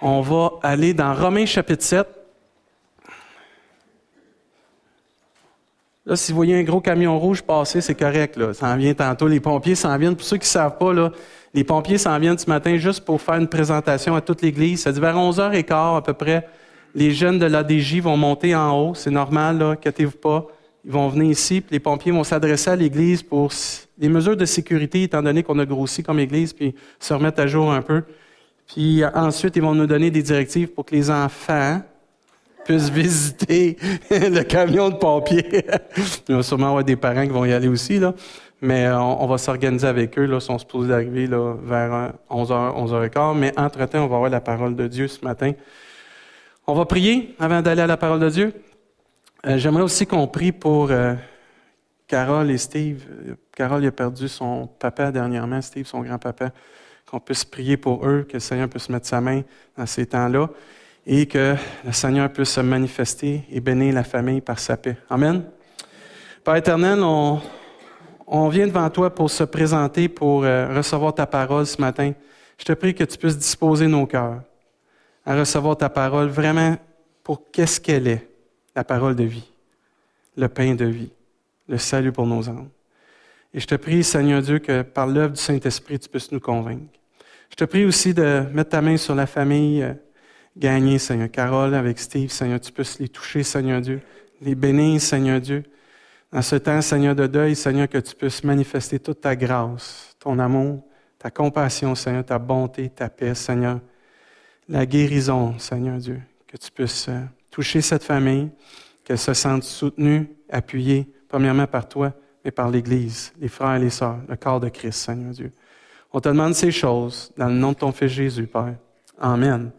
On va aller dans Romains chapitre 7. Là, si vous voyez un gros camion rouge passer, c'est correct. Là. Ça en vient tantôt. Les pompiers s'en viennent. Pour ceux qui ne savent pas, là, les pompiers s'en viennent ce matin juste pour faire une présentation à toute l'Église. Ça dit vers 11h15 à peu près. Les jeunes de l'ADJ vont monter en haut. C'est normal, là. Inquiétez-vous pas. Ils vont venir ici, puis les pompiers vont s'adresser à l'Église pour des mesures de sécurité, étant donné qu'on a grossi comme Église, puis se remettre à jour un peu. Puis ensuite, ils vont nous donner des directives pour que les enfants puissent visiter le camion de pompiers. Il va sûrement avoir des parents qui vont y aller aussi, là. Mais euh, on, va s'organiser avec eux. Là, ils sont supposés arriver là, vers 11h, euh, 11h15. Mais entre-temps, on va avoir la parole de Dieu ce matin. On va prier avant d'aller à la parole de Dieu. Euh, j'aimerais aussi qu'on prie pour Carole et Steve. Carole a perdu son papa dernièrement, Steve, son grand-papa. Qu'on puisse prier pour eux, que le Seigneur puisse mettre sa main dans ces temps-là et que le Seigneur puisse se manifester et bénir la famille par sa paix. Amen. Père éternel, on, vient devant toi pour se présenter, pour euh, recevoir ta parole ce matin. Je te prie que tu puisses disposer nos cœurs à recevoir ta parole vraiment pour qu'est-ce qu'elle est, la parole de vie, le pain de vie, le salut pour nos âmes. Et je te prie, Seigneur Dieu, que par l'œuvre du Saint-Esprit, tu puisses nous convaincre. Je te prie aussi de mettre ta main sur la famille euh, gagnée, Seigneur. Carole avec Steve, Seigneur, tu puisses les toucher, Seigneur Dieu, les bénir, Seigneur Dieu. Dans ce temps, Seigneur, de deuil, Seigneur, que tu puisses manifester toute ta grâce, ton amour, ta compassion, Seigneur, ta bonté, ta paix, Seigneur. La guérison, Seigneur Dieu, que tu puisses euh, toucher cette famille, qu'elle se sente soutenue, appuyée, premièrement par toi, mais par l'Église, les frères et les sœurs, le corps de Christ, Seigneur Dieu. On te demande ces choses dans le nom de ton Fils Jésus, Père. Amen.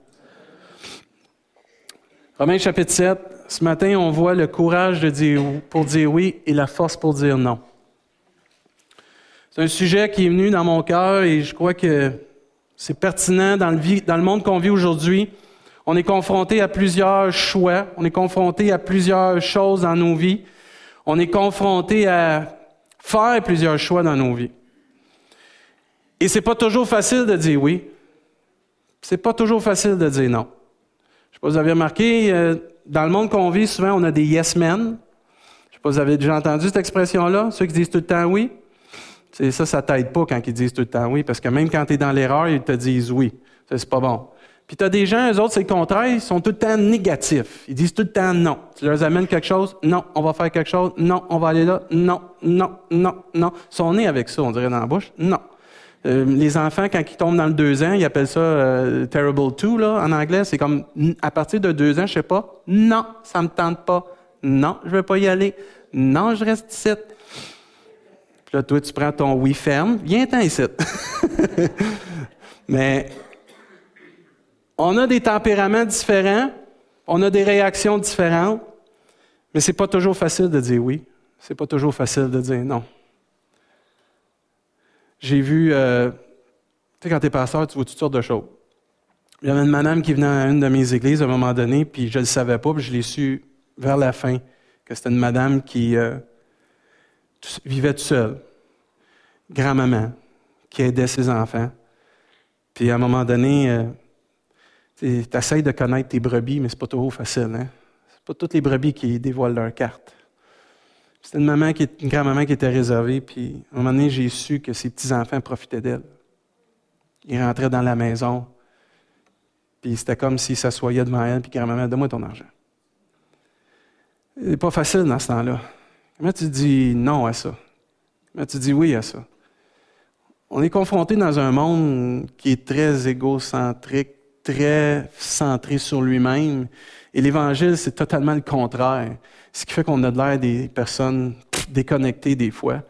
Romains chapitre 7, ce matin, on voit le courage de dire, pour dire oui et la force pour dire non. C'est un sujet qui est venu dans mon cœur et je crois que c'est pertinent dans le, dans le monde qu'on vit aujourd'hui. On est confronté à plusieurs choix, on est confronté à plusieurs choses dans nos vies, on est confronté à faire plusieurs choix dans nos vies. Et c'est pas toujours facile de dire oui. C'est pas toujours facile de dire non. Je sais pas si vous avez remarqué, euh, dans le monde qu'on vit, souvent, on a des yes men. Je sais pas si vous avez déjà entendu cette expression-là, ceux qui disent tout le temps oui. C'est ça, ça t'aide pas quand ils disent tout le temps oui, parce que même quand tu es dans l'erreur, ils te disent oui. C'est pas bon. Puis tu as des gens, eux autres, c'est le contraire, ils sont tout le temps négatifs. Ils disent tout le temps non. Tu leur amènes quelque chose, non, on va faire quelque chose, non, on va aller là, non, non, non, non. Ils sont nés avec ça, on dirait dans la bouche, non. Euh, les enfants, quand ils tombent dans le deux ans, ils appellent ça euh, terrible two là, en anglais. C'est comme à partir de deux ans, je sais pas. Non, ça me tente pas. Non, je veux pas y aller. Non, je reste ici. Puis là, toi, tu prends ton oui ferme. Viens-t'en ici. Mais on a des tempéraments différents, on a des réactions différentes, mais c'est pas toujours facile de dire oui. C'est pas toujours facile de dire non. J'ai vu, euh, tu sais, quand tu es pasteur, tu vois toutes sortes de choses. Il y avait une madame qui venait à une de mes églises à un moment donné, puis je ne le savais pas, puis je l'ai su vers la fin, que c'était une madame qui euh, vivait toute seule, grand-maman, qui aidait ses enfants. Puis à un moment donné, euh, tu essaies de connaître tes brebis, mais c'est pas toujours facile. Hein? C'est pas toutes les brebis qui dévoilent leur carte. C'était une maman qui, une grand-maman qui était réservée, puis à un moment donné, j'ai su que ses petits-enfants profitaient d'elle. Ils rentraient dans la maison, puis c'était comme s'ils s'assoyaient devant elle, puis grand-maman, donne-moi ton argent. C'est pas facile dans ce temps-là. Comment tu dis non à ça? Comment tu dis oui à ça? On est confronté dans un monde qui est très égocentrique, très centré sur lui-même. Et l'Évangile, c'est totalement le contraire. Ce qui fait qu'on a de l'air des personnes déconnectées des fois.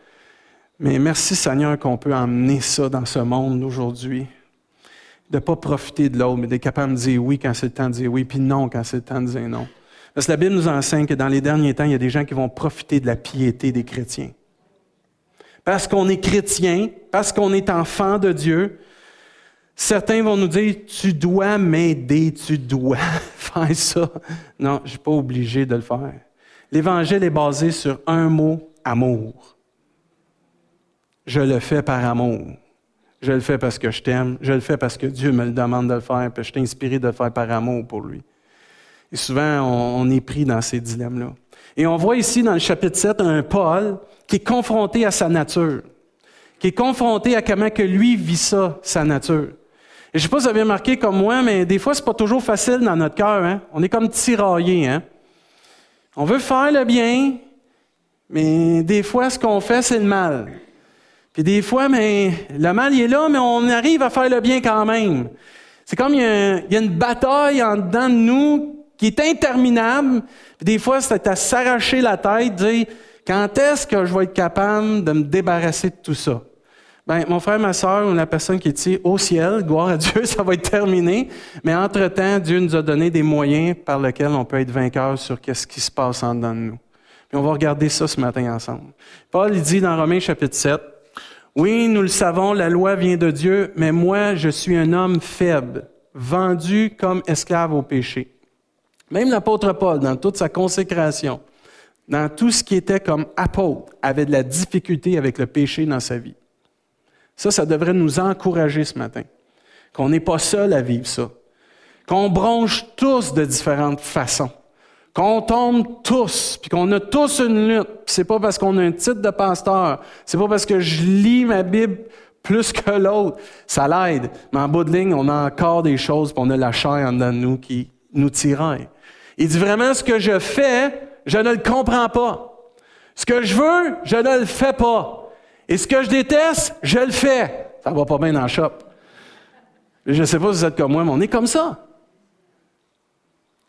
Mais merci Seigneur qu'on peut emmener ça dans ce monde aujourd'hui. De ne pas profiter de l'autre, mais d'être capable de dire oui quand c'est le temps de dire oui, puis non quand c'est le temps de dire non. Parce que la Bible nous enseigne que dans les derniers temps, il y a des gens qui vont profiter de la piété des chrétiens. Parce qu'on est chrétien, parce qu'on est enfant de Dieu, certains vont nous dire, tu dois m'aider, tu dois faire ça. Non, je ne suis pas obligé de le faire. L'Évangile est basé sur un mot, amour. Je le fais par amour. Je le fais parce que je t'aime. Je le fais parce que Dieu me le demande de le faire, puis je suis inspiré de le faire par amour pour lui. Et souvent, on, est pris dans ces dilemmes-là. Et on voit ici dans le chapitre 7 un Paul qui est confronté à sa nature, qui est confronté à comment que lui vit ça, sa nature. Je sais pas si vous avez remarqué comme moi, mais des fois, c'est pas toujours facile dans notre cœur. Hein? On est comme tiraillé. Hein? On veut faire le bien, mais des fois, ce qu'on fait, c'est le mal. Puis des fois, mais le mal, il est là, mais on arrive à faire le bien quand même. C'est comme il y, a, une bataille en dedans de nous qui est interminable. Puis des fois, c'est à s'arracher la tête, dire quand est-ce que je vais être capable de me débarrasser de tout ça? Ben, mon frère, ma soeur, la personne qui est ici, au ciel, gloire à Dieu, ça va être terminé. Mais entre-temps, Dieu nous a donné des moyens par lesquels on peut être vainqueur sur qu'est-ce qui se passe en dedans de nous. Puis on va regarder ça ce matin ensemble. Paul, il dit dans Romains chapitre 7, Oui, nous le savons, la loi vient de Dieu, mais moi, je suis un homme faible, vendu comme esclave au péché. Même l'apôtre Paul, dans toute sa consécration, dans tout ce qui était comme apôtre, avait de la difficulté avec le péché dans sa vie. Ça, ça devrait nous encourager ce matin. Qu'on n'est pas seul à vivre ça. Qu'on bronche tous de différentes façons. Qu'on tombe tous, puis qu'on a tous une lutte. C'est pas parce qu'on a un titre de pasteur. C'est pas parce que je lis ma Bible plus que l'autre. Ça l'aide. Mais en bout de ligne, on a encore des choses, puis on a la chair en dedans de nous qui nous tiraille. Il dit vraiment ce que je fais, je ne le comprends pas. Ce que je veux, je ne le fais pas. Et ce que je déteste, je le fais. Ça va pas bien dans le shop. Je ne sais pas si vous êtes comme moi, mais on est comme ça.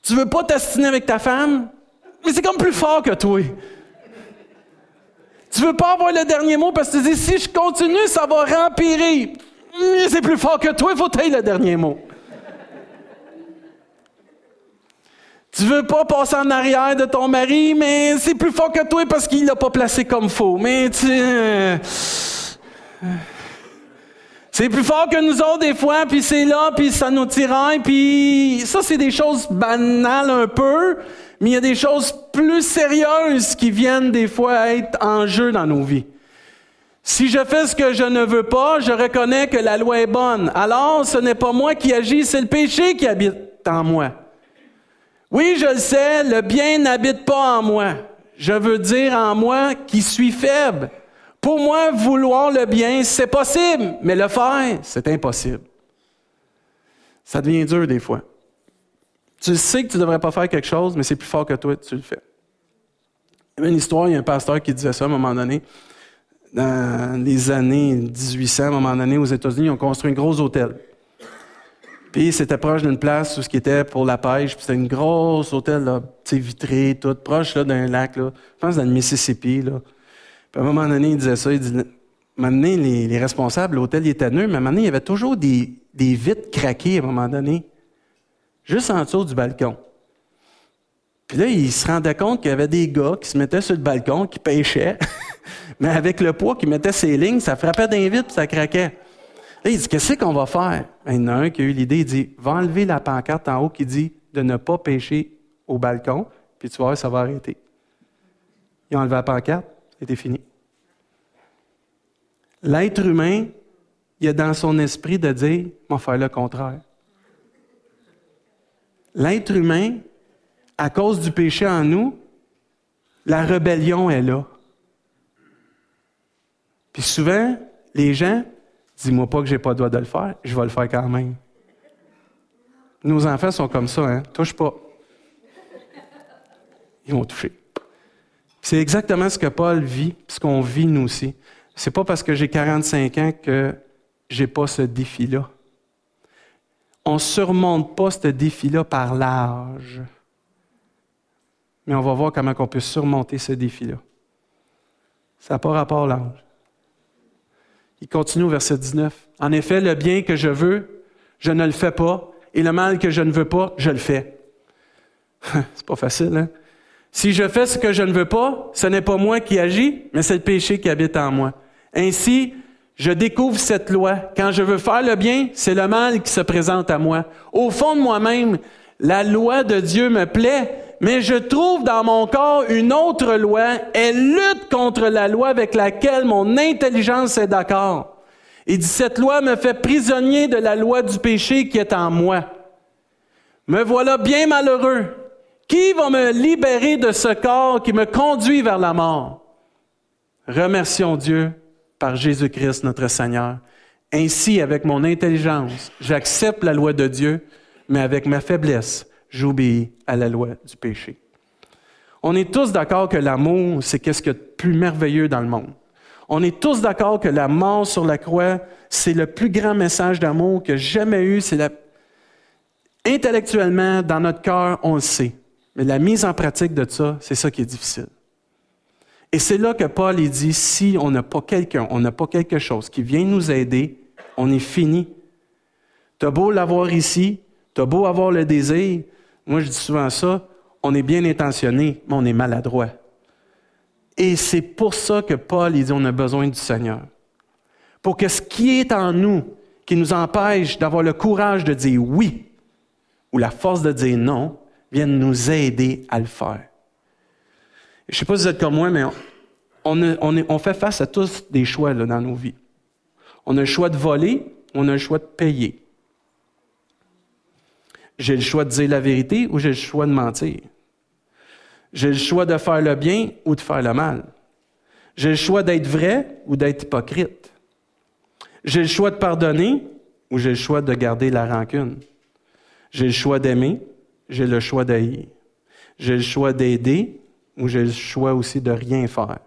Tu veux pas t'astiner avec ta femme, mais c'est comme plus fort que toi. Tu veux pas avoir le dernier mot parce que tu dis si je continue, ça va rempirer. Mais c'est plus fort que toi, il faut tailler le dernier mot. Tu veux pas passer en arrière de ton mari, mais c'est plus fort que toi parce qu'il l'a pas placé comme faux. Mais tu... Euh, c'est plus fort que nous autres des fois, puis c'est là, puis ça nous tiraille, puis ça c'est des choses banales un peu, mais il y a des choses plus sérieuses qui viennent des fois être en jeu dans nos vies. Si je fais ce que je ne veux pas, je reconnais que la loi est bonne. Alors, ce n'est pas moi qui agis, c'est le péché qui habite en moi. Oui, je le sais, le bien n'habite pas en moi. Je veux dire en moi qui suis faible. Pour moi, vouloir le bien, c'est possible, mais le faire, c'est impossible. Ça devient dur des fois. Tu sais que tu ne devrais pas faire quelque chose, mais c'est plus fort que toi, tu le fais. Il y avait une histoire, il y a un pasteur qui disait ça à un moment donné. Dans les années 1800, à un moment donné, aux États-Unis, ils ont construit un gros hôtel. Puis c'était proche d'une place où ce qui était pour la pêche. Puis c'était une grosse hôtel, là, vitré, tout, proche d'un lac, là. Je pense dans le Mississippi. Là. Puis à un moment donné, il disait ça, il dit Maintenant, les, les responsables, l'hôtel il était neuf, mais maintenant, il y avait toujours des, vitres craquées à un moment donné, juste en dessous du balcon. Puis là, il se rendait compte qu'il y avait des gars qui se mettaient sur le balcon, qui pêchaient, mais avec le poids qu'ils mettaient ses lignes, ça frappait d'un vitre, puis ça craquait. Là, il dit, qu'est-ce qu'on va faire? Il y en a un qui a eu l'idée, il dit, va enlever la pancarte en haut qui dit de ne pas pêcher au balcon, puis tu vas voir, ça va arrêter. Il a enlevé la pancarte, c'était fini. L'être humain, il a dans son esprit de dire, on va faire le contraire. L'être humain, à cause du péché en nous, la rébellion est là. Puis souvent, les gens, Dis-moi pas que j'ai pas le droit de le faire, je vais le faire quand même. Nos enfants sont comme ça, hein? Touche pas. Ils vont toucher. C'est exactement ce que Paul vit, ce qu'on vit nous aussi. C'est pas parce que j'ai 45 ans que j'ai pas ce défi-là. On surmonte pas ce défi-là par l'âge. Mais on va voir comment on peut surmonter ce défi-là. Ça n'a pas rapport à l'âge. Il continue au verset 19. En effet, le bien que je veux, je ne le fais pas, et le mal que je ne veux pas, je le fais. c'est pas facile, hein? Si je fais ce que je ne veux pas, ce n'est pas moi qui agis, mais c'est le péché qui habite en moi. Ainsi, je découvre cette loi. Quand je veux faire le bien, c'est le mal qui se présente à moi. Au fond de moi-même, la loi de Dieu me plaît, mais je trouve dans mon corps une autre loi. Elle lutte contre la loi avec laquelle mon intelligence est d'accord. Il dit, cette loi me fait prisonnier de la loi du péché qui est en moi. Me voilà bien malheureux. Qui va me libérer de ce corps qui me conduit vers la mort? Remercions Dieu par Jésus-Christ notre Seigneur. Ainsi, avec mon intelligence, j'accepte la loi de Dieu, mais avec ma faiblesse, j'obéis à la loi du péché. On est tous d'accord que l'amour, c'est qu'est-ce qu'il y a de plus merveilleux dans le monde. On est tous d'accord que la mort sur la croix, c'est le plus grand message d'amour que jamais eu. C'est. Intellectuellement, dans notre cœur, on le sait. Mais la mise en pratique de ça, c'est ça qui est difficile. Et c'est là que Paul dit, si on n'a pas quelqu'un, on n'a pas quelque chose qui vient nous aider, on est fini. Tu as beau l'avoir ici, tu as beau avoir le désir. Moi, je dis souvent ça, on est bien intentionné, mais on est maladroit. Et c'est pour ça que Paul il dit, on a besoin du Seigneur. Pour que ce qui est en nous, qui nous empêche d'avoir le courage de dire oui, ou la force de dire non, vienne nous aider à le faire. Je ne sais pas si vous êtes comme moi, mais on, fait face à tous des choix dans nos vies. On a le choix de voler, on a le choix de payer. J'ai le choix de dire la vérité ou j'ai le choix de mentir. J'ai le choix de faire le bien ou de faire le mal. J'ai le choix d'être vrai ou d'être hypocrite. J'ai le choix de pardonner ou j'ai le choix de garder la rancune. J'ai le choix d'aimer, j'ai le choix d'haïr. J'ai le choix d'aider ou j'ai le choix aussi de rien faire.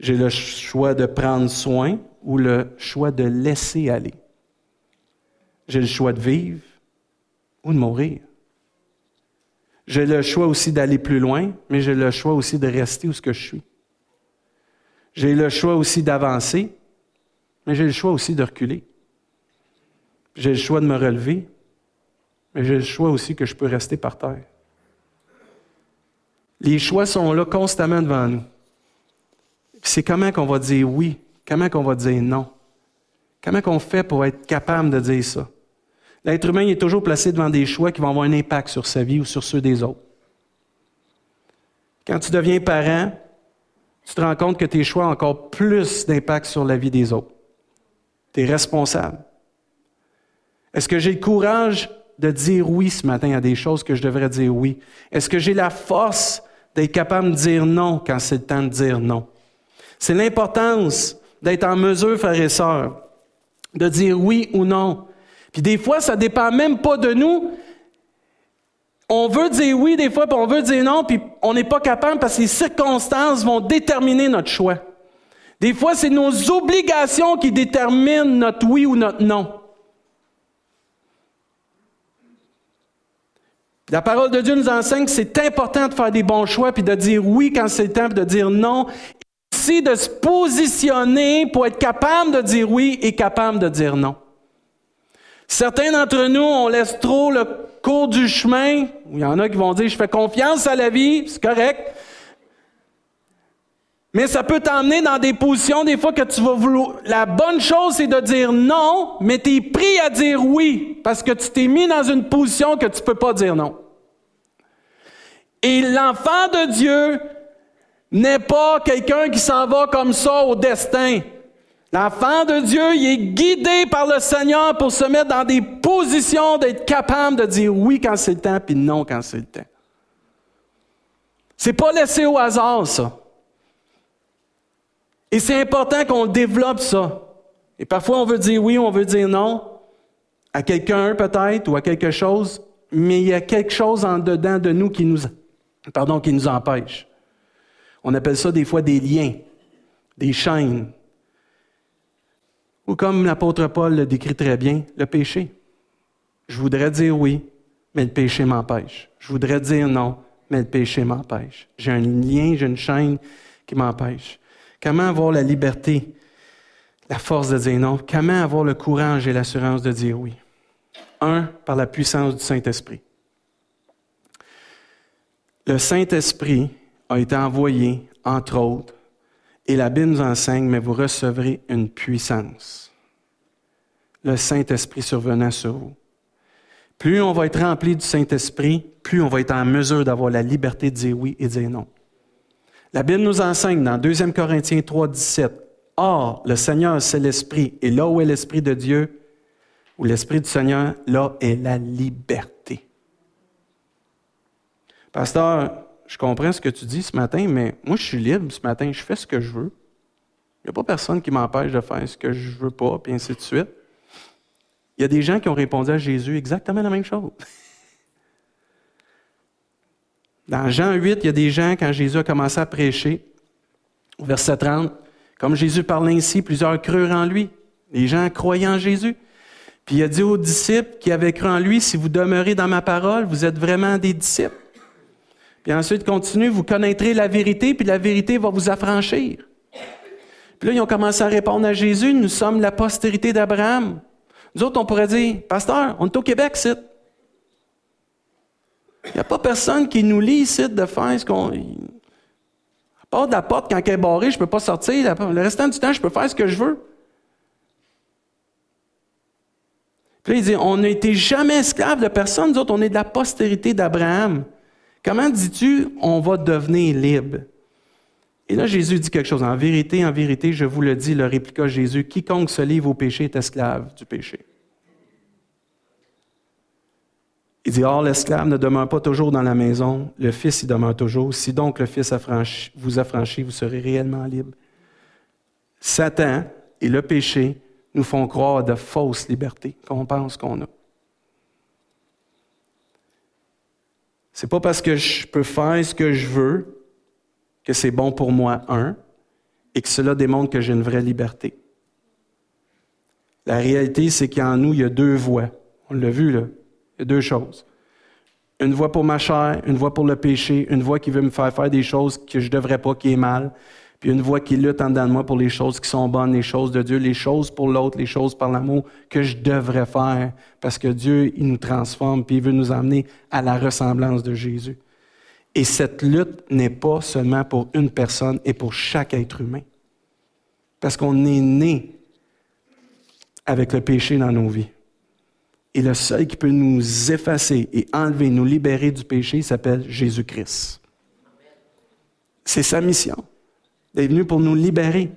J'ai le choix de prendre soin ou le choix de laisser aller. J'ai le choix de vivre ou de mourir. J'ai le choix aussi d'aller plus loin, mais j'ai le choix aussi de rester où ce que je suis. J'ai le choix aussi d'avancer, mais j'ai le choix aussi de reculer. J'ai le choix de me relever, mais j'ai le choix aussi que je peux rester par terre. Les choix sont là constamment devant nous. C'est comment qu'on va dire oui, comment qu'on va dire non? Comment qu'on fait pour être capable de dire ça? L'être humain est toujours placé devant des choix qui vont avoir un impact sur sa vie ou sur ceux des autres. Quand tu deviens parent, tu te rends compte que tes choix ont encore plus d'impact sur la vie des autres. Tu es responsable. Est-ce que j'ai le courage de dire oui ce matin à des choses que je devrais dire oui? Est-ce que j'ai la force d'être capable de dire non quand c'est le temps de dire non? C'est l'importance d'être en mesure, frères et sœurs, de dire oui ou non. Puis des fois, ça dépend même pas de nous. On veut dire oui des fois, puis on veut dire non, puis on n'est pas capable parce que les circonstances vont déterminer notre choix. Des fois, c'est nos obligations qui déterminent notre oui ou notre non. La parole de Dieu nous enseigne que c'est important de faire des bons choix, puis de dire oui quand c'est le temps, puis de dire non. Ici, de se positionner pour être capable de dire oui et capable de dire non. Certains d'entre nous, on laisse trop le cours du chemin. Il y en a qui vont dire, je fais confiance à la vie, c'est correct. Mais ça peut t'emmener dans des positions, des fois, que tu vas vouloir. La bonne chose, c'est de dire non, mais tu es pris à dire oui, parce que tu t'es mis dans une position que tu ne peux pas dire non. Et l'enfant de Dieu n'est pas quelqu'un qui s'en va comme ça au destin. L'enfant de Dieu, il est guidé par le Seigneur pour se mettre dans des positions d'être capable de dire oui quand c'est le temps, puis non quand c'est le temps. C'est pas laissé au hasard, ça. Et c'est important qu'on développe ça. Et parfois, on veut dire oui, on veut dire non à quelqu'un peut-être ou à quelque chose, mais il y a quelque chose en dedans de nous qui nous, qui nous empêche. On appelle ça des fois des liens, des chaînes. Ou comme l'apôtre Paul le décrit très bien, le péché. Je voudrais dire oui, mais le péché m'empêche. Je voudrais dire non, mais le péché m'empêche. J'ai un lien, j'ai une chaîne qui m'empêche. Comment avoir la liberté, la force de dire non? Comment avoir le courage et l'assurance de dire oui? Un, par la puissance du Saint-Esprit. Le Saint-Esprit a été envoyé, entre autres, et la Bible nous enseigne, mais vous recevrez une puissance. Le Saint-Esprit survenant sur vous. Plus on va être rempli du Saint-Esprit, plus on va être en mesure d'avoir la liberté de dire oui et de dire non. La Bible nous enseigne dans 2 Corinthiens 3, 17 Or, le Seigneur, c'est l'Esprit. Et là où est l'Esprit de Dieu, ou l'Esprit du Seigneur, là est la liberté. Pasteur, je comprends ce que tu dis ce matin, mais moi, je suis libre ce matin, je fais ce que je veux. Il n'y a pas personne qui m'empêche de faire ce que je veux pas, puis ainsi de suite. Il y a des gens qui ont répondu à Jésus exactement la même chose. Dans Jean 8, il y a des gens, quand Jésus a commencé à prêcher, au verset 30, comme Jésus parlait ainsi, plusieurs crurent en lui. Les gens croyaient en Jésus. Puis il a dit aux disciples qui avaient cru en lui, si vous demeurez dans ma parole, vous êtes vraiment des disciples. Puis ensuite, continue, vous connaîtrez la vérité, puis la vérité va vous affranchir. Puis là, ils ont commencé à répondre à Jésus, nous sommes la postérité d'Abraham. Nous autres, on pourrait dire, pasteur, on est au Québec, c'est. Il n'y a pas personne qui nous lit ici de faire ce qu'on. À part de la porte, quand elle est barrée, je ne peux pas sortir. Le restant du temps, je peux faire ce que je veux. Puis là, il dit On n'a été jamais esclaves de personne. Nous autres, on est de la postérité d'Abraham. Comment dis-tu on va devenir libre? Et là, Jésus dit quelque chose. En vérité, en vérité, je vous le dis, le répliqua Jésus quiconque se livre au péché est esclave du péché. Il dit, Or, l'esclave ne demeure pas toujours dans la maison, le Fils y demeure toujours. Si donc le Fils vous affranchit, vous serez réellement libre. Satan et le péché nous font croire de fausses libertés qu'on pense qu'on a. C'est pas parce que je peux faire ce que je veux que c'est bon pour moi, un, et que cela démontre que j'ai une vraie liberté. La réalité, c'est qu'en nous, il y a deux voies. On l'a vu, là. Il y a deux choses. Une voie pour ma chair, une voie pour le péché, une voie qui veut me faire faire des choses que je ne devrais pas, qui est mal, puis une voix qui lutte en dedans de moi pour les choses qui sont bonnes, les choses de Dieu, les choses pour l'autre, les choses par l'amour que je devrais faire, parce que Dieu, il nous transforme, puis il veut nous emmener à la ressemblance de Jésus. Et cette lutte n'est pas seulement pour une personne et pour chaque être humain, parce qu'on est né avec le péché dans nos vies. Et le seul qui peut nous effacer et enlever, nous libérer du péché, s'appelle Jésus-Christ. C'est sa mission. Il est venu pour nous libérer.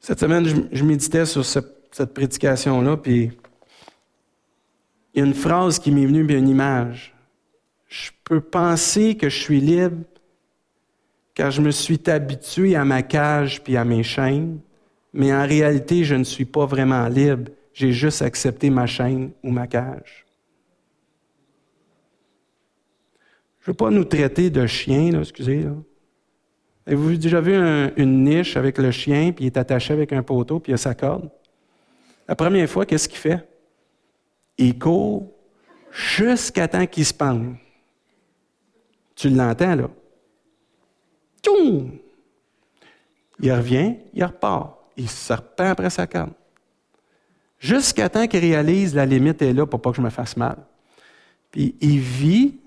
Cette semaine, je, méditais sur cette, prédication-là, puis il y a une phrase qui m'est venue, puis une image. Je peux penser que je suis libre car je me suis habitué à ma cage puis à mes chaînes, mais en réalité, je ne suis pas vraiment libre. J'ai juste accepté ma chaîne ou ma cage. Je ne veux pas nous traiter de chiens, excusez. Avez-vous déjà vu une niche avec le chien, puis il est attaché avec un poteau, puis il a sa corde? La première fois, qu'est-ce qu'il fait? Il court jusqu'à temps qu'il se pende. Tu l'entends, là? Tchoum! Il revient, il repart. Il se repent après sa corde jusqu'à temps qu'il réalise la limite est là pour pas que je me fasse mal. Puis il vit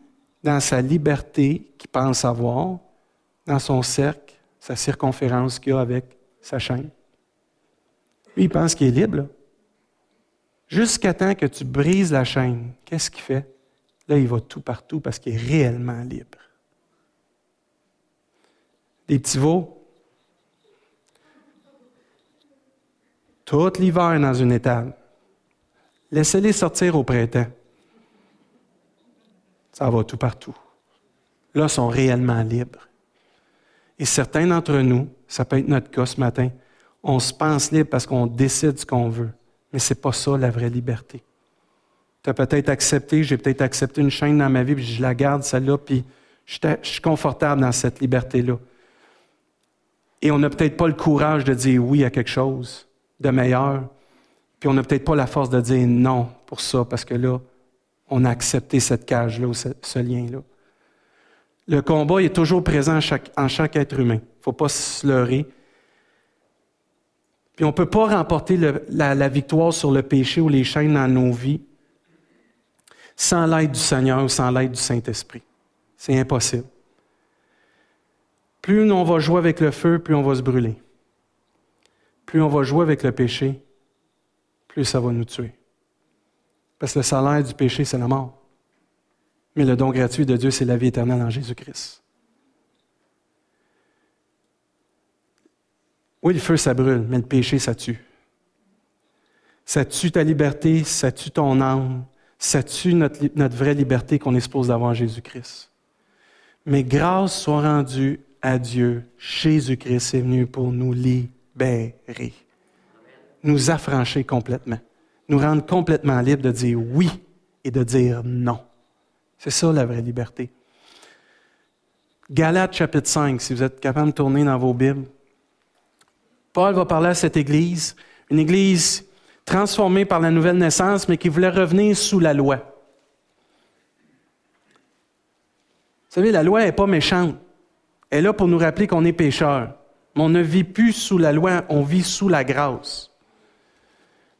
dans sa liberté qu'il pense avoir, dans son cercle, sa circonférence qu'il a avec sa chaîne. Lui, il pense qu'il est libre. Jusqu'à temps que tu brises la chaîne, qu'est-ce qu'il fait? Là, il va tout partout parce qu'il est réellement libre. Des petits veaux, tout l'hiver dans une étable. Laissez-les sortir au printemps. Ça va tout partout. Là, ils sont réellement libres. Et certains d'entre nous, ça peut être notre cas ce matin, on se pense libre parce qu'on décide ce qu'on veut. Mais ce n'est pas ça la vraie liberté. Tu as peut-être accepté, j'ai peut-être accepté une chaîne dans ma vie, puis je la garde, celle-là, puis je suis confortable dans cette liberté-là. Et on n'a peut-être pas le courage de dire oui à quelque chose de meilleur. Puis on n'a peut-être pas la force de dire non pour ça, parce que là, on a accepté cette cage-là, ce, lien-là. Le combat est toujours présent en chaque, être humain. Il ne faut pas se leurrer. Puis on ne peut pas remporter la, la, victoire sur le péché ou les chaînes dans nos vies sans l'aide du Seigneur ou sans l'aide du Saint-Esprit. C'est impossible. Plus on va jouer avec le feu, plus on va se brûler plus on va jouer avec le péché, plus ça va nous tuer. Parce que le salaire du péché, c'est la mort. Mais le don gratuit de Dieu, c'est la vie éternelle en Jésus-Christ. Oui, le feu, ça brûle, mais le péché, ça tue. Ça tue ta liberté, ça tue ton âme, ça tue notre, vraie liberté qu'on est supposé d'avoir en Jésus-Christ. Mais grâce soit rendue à Dieu. Jésus-Christ est venu pour nous libérer, nous affranchir complètement, nous rendre complètement libres de dire oui et de dire non. C'est ça la vraie liberté. Galates chapitre 5, si vous êtes capable de tourner dans vos Bibles. Paul va parler à cette Église, une Église transformée par la nouvelle naissance, mais qui voulait revenir sous la loi. Vous savez, la loi n'est pas méchante. Elle est là pour nous rappeler qu'on est pécheur. Mais on ne vit plus sous la loi, on vit sous la grâce.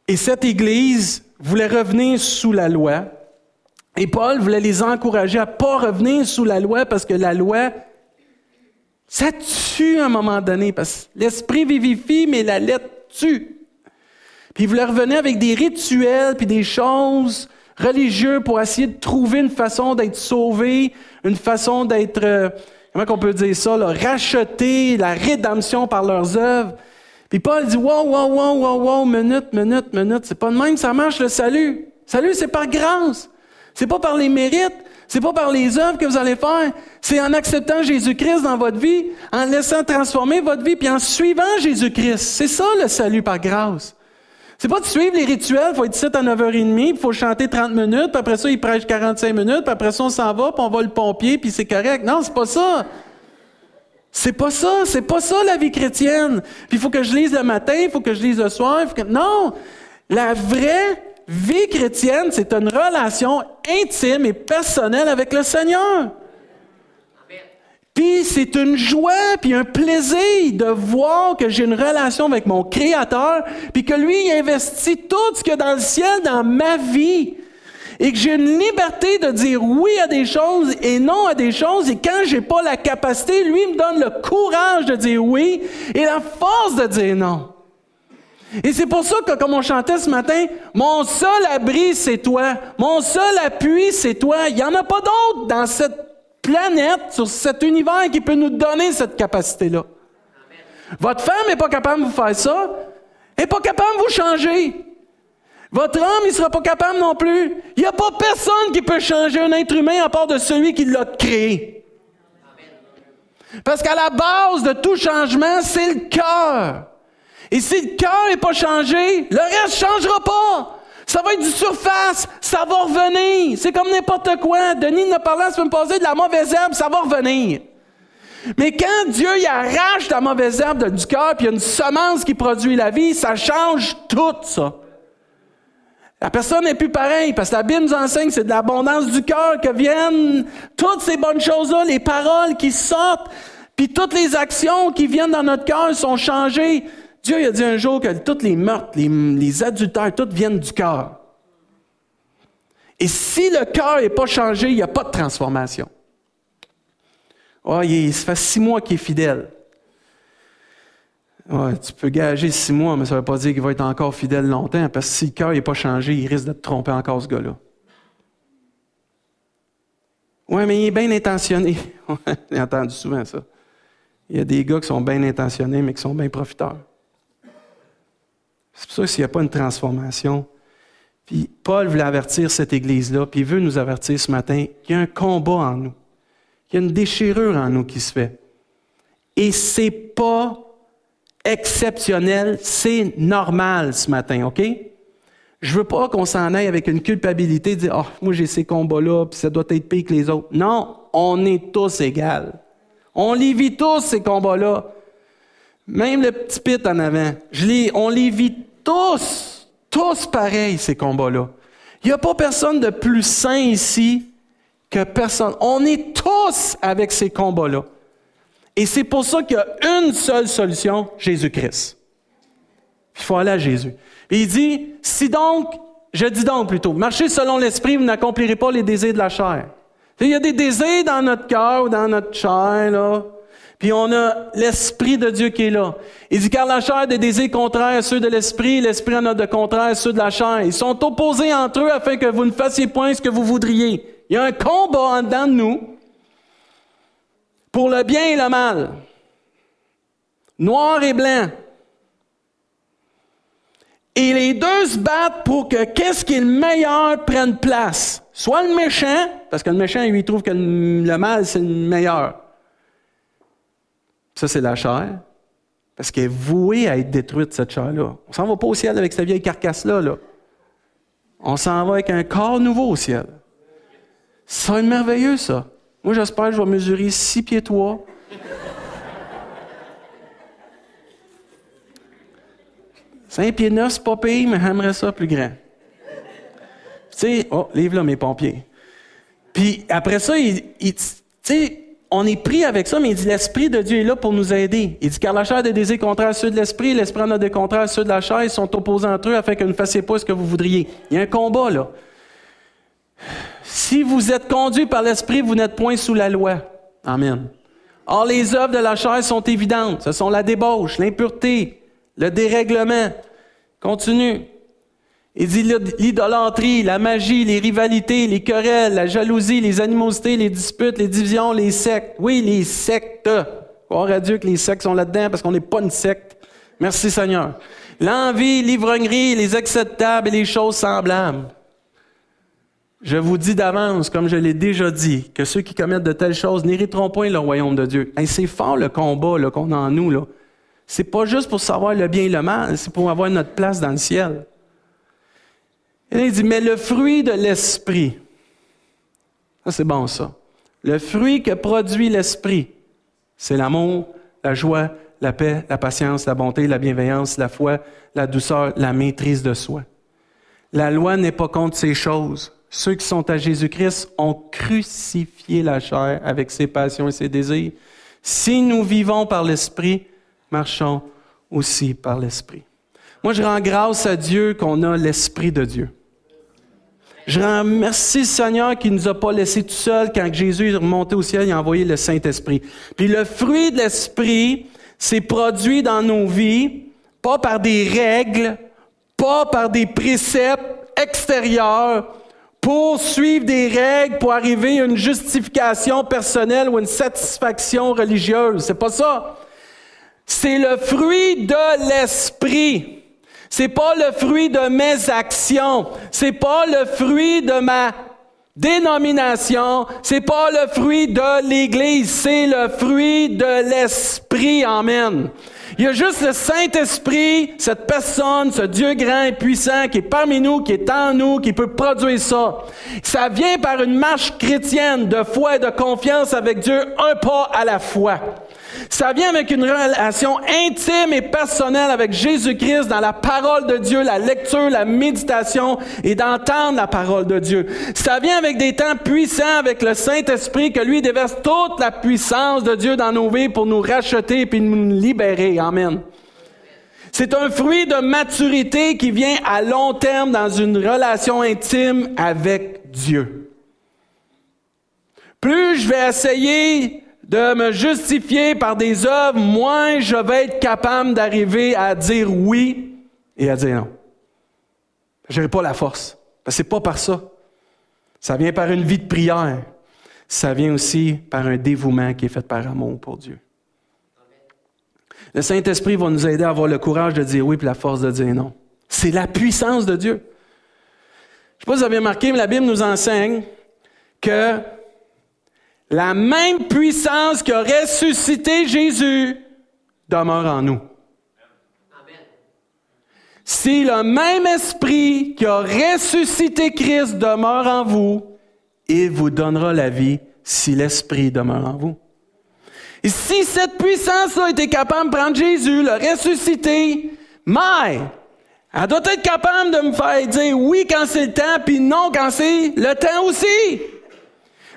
Et cette Église voulait revenir sous la loi, et Paul voulait les encourager à ne pas revenir sous la loi parce que la loi, ça tue à un moment donné. Parce que l'esprit vivifie, mais la lettre tue. Puis il voulait revenir avec des rituels, puis des choses religieuses pour essayer de trouver une façon d'être sauvé, une façon d'être, euh, comment on peut dire ça, là, la rédemption par leurs œuvres. Puis Paul dit, wow, wow, wow, wow, wow, minute, minute, minute, c'est pas de même ça marche le salut. Salut, c'est par grâce. C'est pas par les mérites, c'est pas par les œuvres que vous allez faire, c'est en acceptant Jésus-Christ dans votre vie, en laissant transformer votre vie, puis en suivant Jésus-Christ. C'est ça le salut par grâce. C'est pas de suivre les rituels, faut être ici à 9h30, il faut chanter 30 minutes, puis après ça, il prêche 45 minutes, puis après ça, on s'en va, puis on va le pompier, puis c'est correct. Non, c'est pas ça. C'est pas ça, c'est pas ça la vie chrétienne. Puis il faut que je lise le matin, il faut que je lise le soir. Non, la vraie vie chrétienne, c'est une relation intime et personnelle avec le Seigneur. Puis c'est une joie, puis un plaisir de voir que j'ai une relation avec mon Créateur, puis que lui, il investit tout ce qu'il y a dans le ciel dans ma vie. Et que j'ai une liberté de dire oui à des choses et non à des choses. Et quand j'ai pas la capacité, lui me donne le courage de dire oui et la force de dire non. Et c'est pour ça que, comme on chantait ce matin, mon seul abri, c'est toi. Mon seul appui, c'est toi. Il n'y en a pas d'autre dans cette planète, sur cet univers qui peut nous donner cette capacité-là. Votre femme n'est pas capable de vous faire ça. Elle n'est pas capable de vous changer. Votre homme, il ne sera pas capable non plus. Il n'y a pas personne qui peut changer un être humain à part de celui qui l'a créé. Parce qu'à la base de tout changement, c'est le cœur. Et si le cœur n'est pas changé, le reste ne changera pas. Ça va être du surface, ça va revenir. C'est comme n'importe quoi. Denis nous parlait la semaine passée de la mauvaise herbe, ça va revenir. Mais quand Dieu y arrache la mauvaise herbe du cœur, puis il y a une semence qui produit la vie, ça change tout ça. La personne n'est plus pareille, parce que la Bible nous enseigne c'est de l'abondance du cœur que viennent toutes ces bonnes choses-là, les paroles qui sortent, puis toutes les actions qui viennent dans notre cœur sont changées. Dieu a dit un jour que tous les meurtres, les, adultères, tout viennent du cœur. Et si le cœur n'est pas changé, il n'y a pas de transformation. Oh, il, se fait six mois qu'il est fidèle. Tu peux gager six mois, mais ça ne veut pas dire qu'il va être encore fidèle longtemps, parce que si le cœur n'est pas changé, il risque de te tromper encore, ce gars-là. Oui, mais il est bien intentionné. J'ai entendu souvent ça. Il y a des gars qui sont bien intentionnés, mais qui sont bien profiteurs. C'est pour ça que s'il n'y a pas une transformation, puis Paul voulait avertir cette Église-là, puis il veut nous avertir ce matin qu'il y a un combat en nous, qu'il y a une déchirure en nous qui se fait. Et c'est pas exceptionnel, c'est normal ce matin, OK? Je veux pas qu'on s'en aille avec une culpabilité, de dire, oh, moi j'ai ces combats-là, puis ça doit être pire que les autres. Non, on est tous égaux. On les vit tous, ces combats-là. Même le petit pit en avant. Je on les vit tous, tous pareils, ces combats-là. Il n'y a pas personne de plus sain ici que personne. On est tous avec ces combats-là. Et c'est pour ça qu'il y a une seule solution, Jésus-Christ. Il faut aller à Jésus. Et il dit, si donc, je dis donc plutôt, marchez selon l'esprit, vous n'accomplirez pas les désirs de la chair. Il y a des désirs dans notre cœur ou dans notre chair, là, puis on a l'Esprit de Dieu qui est là. Il dit, car la chair a des désirs contraires à ceux de l'Esprit, l'Esprit en a de contraires à ceux de la chair. Ils sont opposés entre eux afin que vous ne fassiez point ce que vous voudriez. Il y a un combat en dedans de nous pour le bien et le mal. Noir et blanc. Et les deux se battent pour que qu'est-ce qui est le meilleur prenne place. Soit le méchant, parce que le méchant, lui, trouve que le mal, c'est le meilleur. Ça, c'est la chair. Parce qu'elle est vouée à être détruite, cette chair-là. On s'en va pas au ciel avec cette vieille carcasse-là. Là. On s'en va avec un corps nouveau au ciel. Ça être merveilleux, ça. Moi, j'espère que je vais mesurer six pieds trois. Cinq pieds neuf, c'est pas pire, mais j'aimerais ça plus grand. Tu sais, oh, livre là mes pompiers. Puis après ça, tu sais, on est pris avec ça, mais il dit l'Esprit de Dieu est là pour nous aider. Il dit car la chair a des désirs contraires à ceux de l'Esprit, l'Esprit en a des contraires à ceux de la chair, ils sont opposés entre eux afin que vous ne fassiez pas ce que vous voudriez. Il y a un combat là. Si vous êtes conduit par l'Esprit, vous n'êtes point sous la loi. Amen. Or, les œuvres de la chair sont évidentes. Ce sont la débauche, l'impureté, le dérèglement. Continue. Il dit l'idolâtrie, la magie, les rivalités, les querelles, la jalousie, les animosités, les disputes, les divisions, les sectes. Oui, les sectes. Gloire à Dieu que les sectes sont là-dedans parce qu'on n'est pas une secte. Merci Seigneur. L'envie, l'ivrognerie, les acceptables et les choses semblables. Je vous dis d'avance, comme je l'ai déjà dit, que ceux qui commettent de telles choses n'hériteront point le royaume de Dieu. Et c'est fort le combat qu'on a en nous. Là. C'est pas juste pour savoir le bien et le mal, c'est pour avoir notre place dans le ciel. Et il dit, mais le fruit de l'esprit, c'est bon ça. Le fruit que produit l'esprit, c'est l'amour, la joie, la paix, la patience, la bonté, la bienveillance, la foi, la douceur, la maîtrise de soi. La loi n'est pas contre ces choses. Ceux qui sont à Jésus-Christ ont crucifié la chair avec ses passions et ses désirs. Si nous vivons par l'Esprit, marchons aussi par l'Esprit. Moi, je rends grâce à Dieu qu'on a l'Esprit de Dieu. Je remercie le Seigneur qui nous a pas laissés tout seuls quand Jésus est remonté au ciel, il a envoyé le Saint-Esprit. Puis le fruit de l'Esprit s'est produit dans nos vies, pas par des règles, pas par des préceptes extérieurs, pour suivre des règles, pour arriver à une justification personnelle ou une satisfaction religieuse. C'est pas ça. C'est le fruit de l'esprit. C'est pas le fruit de mes actions. C'est pas le fruit de ma dénomination. C'est pas le fruit de l'Église. C'est le fruit de l'Esprit. Amen. Il y a juste le Saint-Esprit, cette personne, ce Dieu grand et puissant qui est parmi nous, qui est en nous, qui peut produire ça. Ça vient par une marche chrétienne de foi et de confiance avec Dieu, un pas à la fois. Ça vient avec une relation intime et personnelle avec Jésus-Christ dans la parole de Dieu, la lecture, la méditation et d'entendre la parole de Dieu. Ça vient avec des temps puissants avec le Saint-Esprit que lui déverse toute la puissance de Dieu dans nos vies pour nous racheter et nous libérer. Amen. C'est un fruit de maturité qui vient à long terme dans une relation intime avec Dieu. Plus je vais essayer de me justifier par des œuvres, moins je vais être capable d'arriver à dire oui et à dire non. Je n'aurai pas la force. Ce n'est pas par ça. Ça vient par une vie de prière. Ça vient aussi par un dévouement qui est fait par amour pour Dieu. Le Saint-Esprit va nous aider à avoir le courage de dire oui et la force de dire non. C'est la puissance de Dieu. Je ne sais pas si vous avez remarqué, mais la Bible nous enseigne que la même puissance qui a ressuscité Jésus demeure en nous. Si le même esprit qui a ressuscité Christ demeure en vous, il vous donnera la vie si l'esprit demeure en vous. Et si cette puissance-là était capable de prendre Jésus, le ressusciter, mais elle doit être capable de me faire dire oui quand c'est le temps, puis non quand c'est le temps aussi.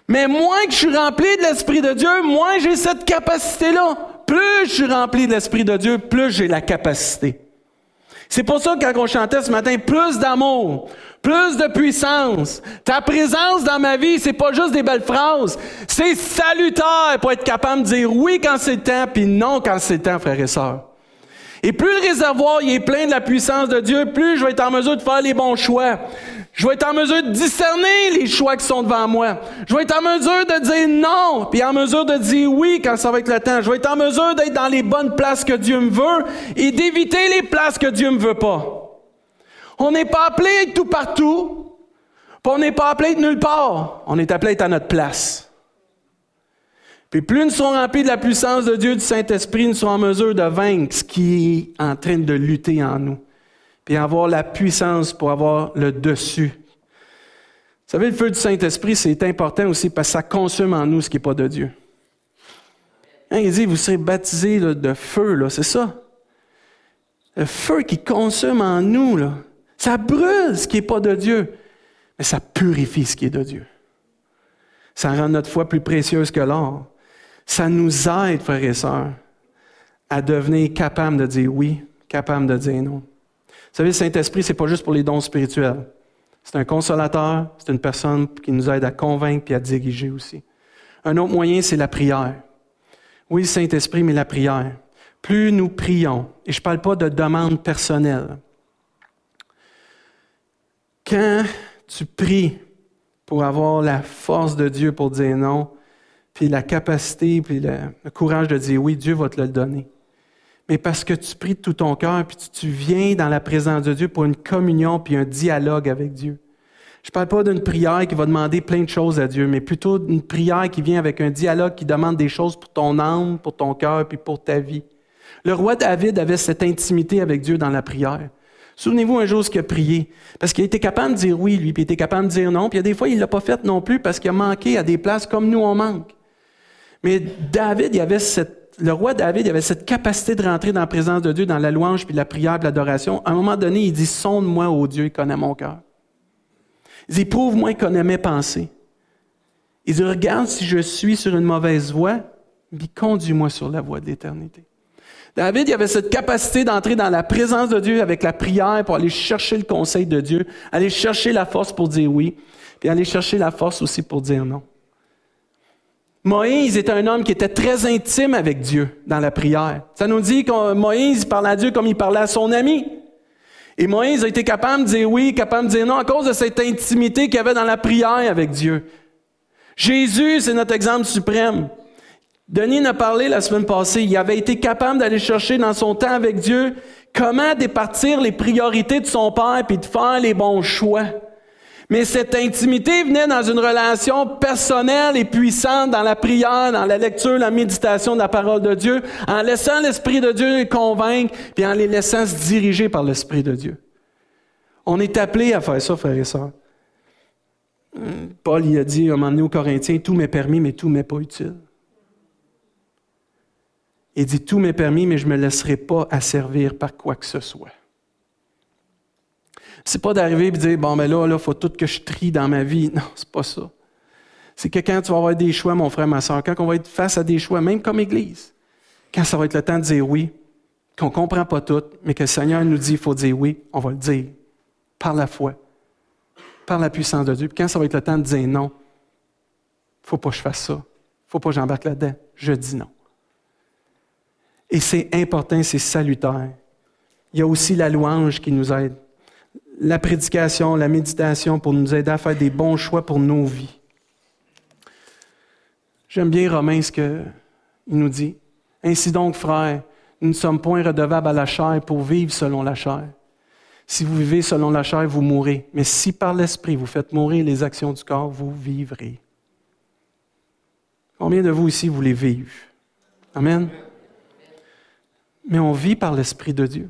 Mais moins que je suis rempli de l'Esprit de Dieu, moins j'ai cette capacité-là. Plus je suis rempli de l'Esprit de Dieu, plus j'ai la capacité. C'est pour ça que quand on chantait ce matin, plus d'amour, plus de puissance. Ta présence dans ma vie, c'est pas juste des belles phrases, c'est salutaire pour être capable de dire oui quand c'est le temps, puis non quand c'est le temps, frères et sœurs. Et plus le réservoir est plein de la puissance de Dieu, plus je vais être en mesure de faire les bons choix. Je vais être en mesure de discerner les choix qui sont devant moi. Je vais être en mesure de dire non, puis en mesure de dire oui quand ça va être le temps. Je vais être en mesure d'être dans les bonnes places que Dieu me veut et d'éviter les places que Dieu me veut pas. On n'est pas appelé à être tout partout. On n'est pas appelé nulle part. On est appelé être à notre place. Puis plus nous serons remplis de la puissance de Dieu, du Saint-Esprit, nous serons en mesure de vaincre ce qui est en train de lutter en nous. Puis avoir la puissance pour avoir le dessus. Vous savez, le feu du Saint-Esprit, c'est important aussi parce que ça consomme en nous ce qui n'est pas de Dieu. Hein, il dit, vous serez baptisés de feu, c'est ça. Le feu qui consomme en nous, ça brûle ce qui n'est pas de Dieu, mais ça purifie ce qui est de Dieu. Ça rend notre foi plus précieuse que l'or. Ça nous aide, frères et sœurs, à devenir capables de dire oui, capables de dire non. Vous savez, le Saint-Esprit, ce n'est pas juste pour les dons spirituels. C'est un consolateur, c'est une personne qui nous aide à convaincre et à diriger aussi. Un autre moyen, c'est la prière. Oui, Saint-Esprit, mais la prière. Plus nous prions, et je ne parle pas de demande personnelle, quand tu pries pour avoir la force de Dieu pour dire non, puis la capacité, puis le, courage de dire oui, Dieu va te le donner. Mais parce que tu pries de tout ton cœur, puis tu, viens dans la présence de Dieu pour une communion, puis un dialogue avec Dieu. Je ne parle pas d'une prière qui va demander plein de choses à Dieu, mais plutôt d'une prière qui vient avec un dialogue qui demande des choses pour ton âme, pour ton cœur, puis pour ta vie. Le roi David avait cette intimité avec Dieu dans la prière. Souvenez-vous un jour ce qu'il a prié. Parce qu'il était capable de dire oui, lui, puis il était capable de dire non. Puis il y a des fois, il ne l'a pas fait non plus parce qu'il a manqué à des places comme nous, on manque. Mais David, avait cette, le roi David, avait cette capacité de rentrer dans la présence de Dieu, dans la louange, puis la prière, puis l'adoration. À un moment donné, il dit, sonde-moi, ô Dieu, il connaît mon cœur. Il dit, prouve-moi, il connaît mes pensées. Il dit, regarde si je suis sur une mauvaise voie, puis conduis-moi sur la voie de l'éternité. David il avait cette capacité d'entrer dans la présence de Dieu avec la prière pour aller chercher le conseil de Dieu, aller chercher la force pour dire oui, puis aller chercher la force aussi pour dire non. Moïse était un homme qui était très intime avec Dieu dans la prière. Ça nous dit que Moïse parlait à Dieu comme il parlait à son ami. Et Moïse a été capable de dire oui, capable de dire non à cause de cette intimité qu'il avait dans la prière avec Dieu. Jésus, c'est notre exemple suprême. Denis a parlé la semaine passée. Il avait été capable d'aller chercher dans son temps avec Dieu comment départir les priorités de son Père puis de faire les bons choix. Mais cette intimité venait dans une relation personnelle et puissante dans la prière, dans la lecture, la méditation de la parole de Dieu, en laissant l'Esprit de Dieu les convaincre, puis en les laissant se diriger par l'Esprit de Dieu. On est appelé à faire ça, frères et sœurs. Paul il a dit à un moment donné aux Corinthiens, tout m'est permis, mais tout m'est pas utile. Il dit, tout m'est permis, mais je ne me laisserai pas asservir par quoi que ce soit. C'est pas d'arriver et de dire, bon, mais ben là, il faut tout que je trie dans ma vie. Non, c'est pas ça. C'est que quand tu vas avoir des choix, mon frère, ma soeur, quand on va être face à des choix, même comme Église, quand ça va être le temps de dire oui, qu'on ne comprend pas tout, mais que le Seigneur nous dit qu'il faut dire oui, on va le dire par la foi, par la puissance de Dieu. Puis quand ça va être le temps de dire non, il ne faut pas que je fasse ça, il ne faut pas que j'embarque là-dedans, je dis non. Et c'est important, c'est salutaire. Il y a aussi la louange qui nous aide. La prédication, la méditation pour nous aider à faire des bons choix pour nos vies. J'aime bien Romain ce qu'il nous dit. Ainsi donc, frères, nous ne sommes point redevables à la chair pour vivre selon la chair. Si vous vivez selon la chair, vous mourrez. Mais si par l'Esprit vous faites mourir les actions du corps, vous vivrez. Combien de vous ici voulez vivre? Amen mais on vit par l'Esprit de Dieu.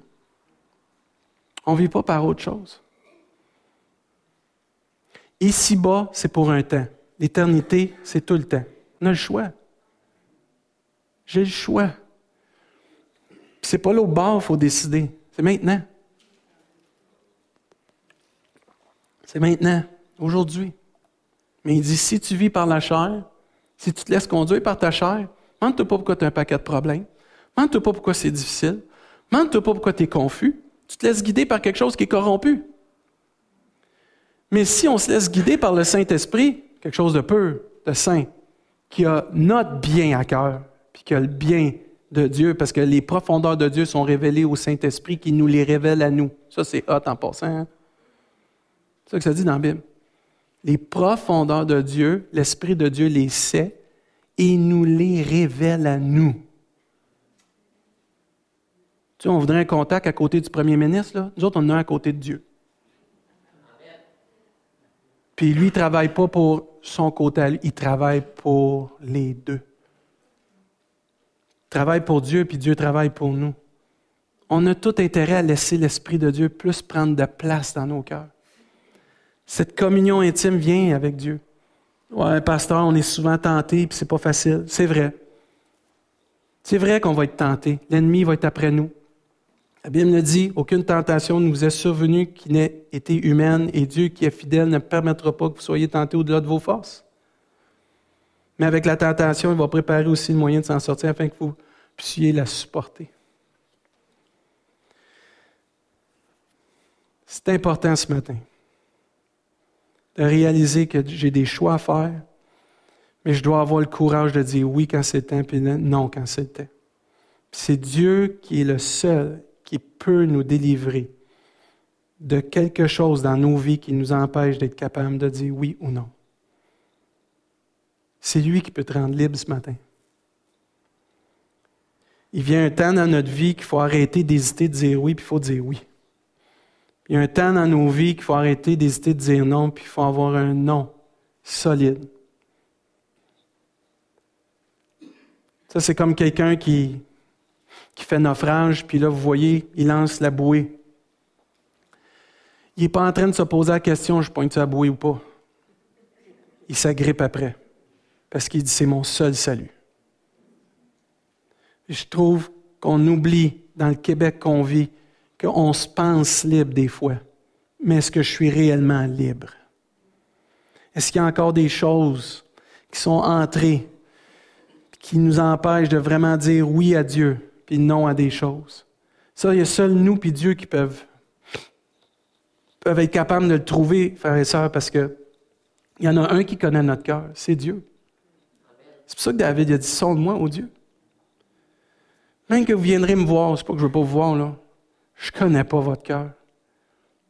On ne vit pas par autre chose. Ici-bas, c'est pour un temps. L'éternité, c'est tout le temps. On a le choix. J'ai le choix. C'est pas là au bord qu'il faut décider. C'est maintenant. C'est maintenant, aujourd'hui. Mais il dit, si tu vis par la chair, si tu te laisses conduire par ta chair, demande-toi pas pourquoi tu as un paquet de problèmes. Demande-toi pas pourquoi c'est difficile. Demande-toi pas pourquoi tu es confus. Tu te laisses guider par quelque chose qui est corrompu. Mais si on se laisse guider par le Saint-Esprit, quelque chose de pur, de saint, qui a notre bien à cœur, puis qui a le bien de Dieu, parce que les profondeurs de Dieu sont révélées au Saint-Esprit qui nous les révèle à nous. Ça, c'est hot en passant. Hein? C'est ça que ça dit dans la Bible. Les profondeurs de Dieu, l'Esprit de Dieu les sait et nous les révèle à nous. Tu sais, on voudrait un contact à côté du premier ministre, là. Nous autres, on en a un à côté de Dieu. Puis lui, il ne travaille pas pour son côté il travaille pour les deux. Il travaille pour Dieu, puis Dieu travaille pour nous. On a tout intérêt à laisser l'Esprit de Dieu plus prendre de place dans nos cœurs. Cette communion intime vient avec Dieu. Ouais, pasteur, on est souvent tenté, puis c'est pas facile. C'est vrai. C'est vrai qu'on va être tenté. L'ennemi va être après nous. La Bible nous dit, aucune tentation ne vous est survenue qui n'ait été humaine, et Dieu qui est fidèle ne permettra pas que vous soyez tentés au-delà de vos forces. Mais avec la tentation, il va préparer aussi le moyen de s'en sortir afin que vous puissiez la supporter. C'est important ce matin de réaliser que j'ai des choix à faire, mais je dois avoir le courage de dire oui quand c'est temps, puis non quand c'est temps. C'est Dieu qui est le seul qui peut nous délivrer de quelque chose dans nos vies qui nous empêche d'être capable de dire oui ou non. C'est lui qui peut te rendre libre ce matin. Il vient un temps dans notre vie qu'il faut arrêter d'hésiter de dire oui, puis il faut dire oui. Il y a un temps dans nos vies qu'il faut arrêter d'hésiter de dire non, puis il faut avoir un non solide. Ça, c'est comme quelqu'un qui, qui fait naufrage, puis là, vous voyez, il lance la bouée. Il n'est pas en train de se poser la question, je pointe la bouée ou pas. Il s'agrippe après, parce qu'il dit, c'est mon seul salut. je trouve qu'on oublie dans le Québec qu'on vit qu'on se pense libre des fois. Mais est-ce que je suis réellement libre? Est-ce qu'il y a encore des choses qui sont entrées, qui nous empêchent de vraiment dire oui à Dieu, puis non à des choses? Ça, il y a seul nous puis Dieu qui peuvent, être capables de le trouver, frères et sœurs, parce que il y en a un qui connaît notre cœur, c'est Dieu. C'est pour ça que David a dit Sonde-moi, ô Dieu. Même que vous viendrez me voir, c'est pas que je ne veux pas vous voir, là. Je ne connais pas votre cœur.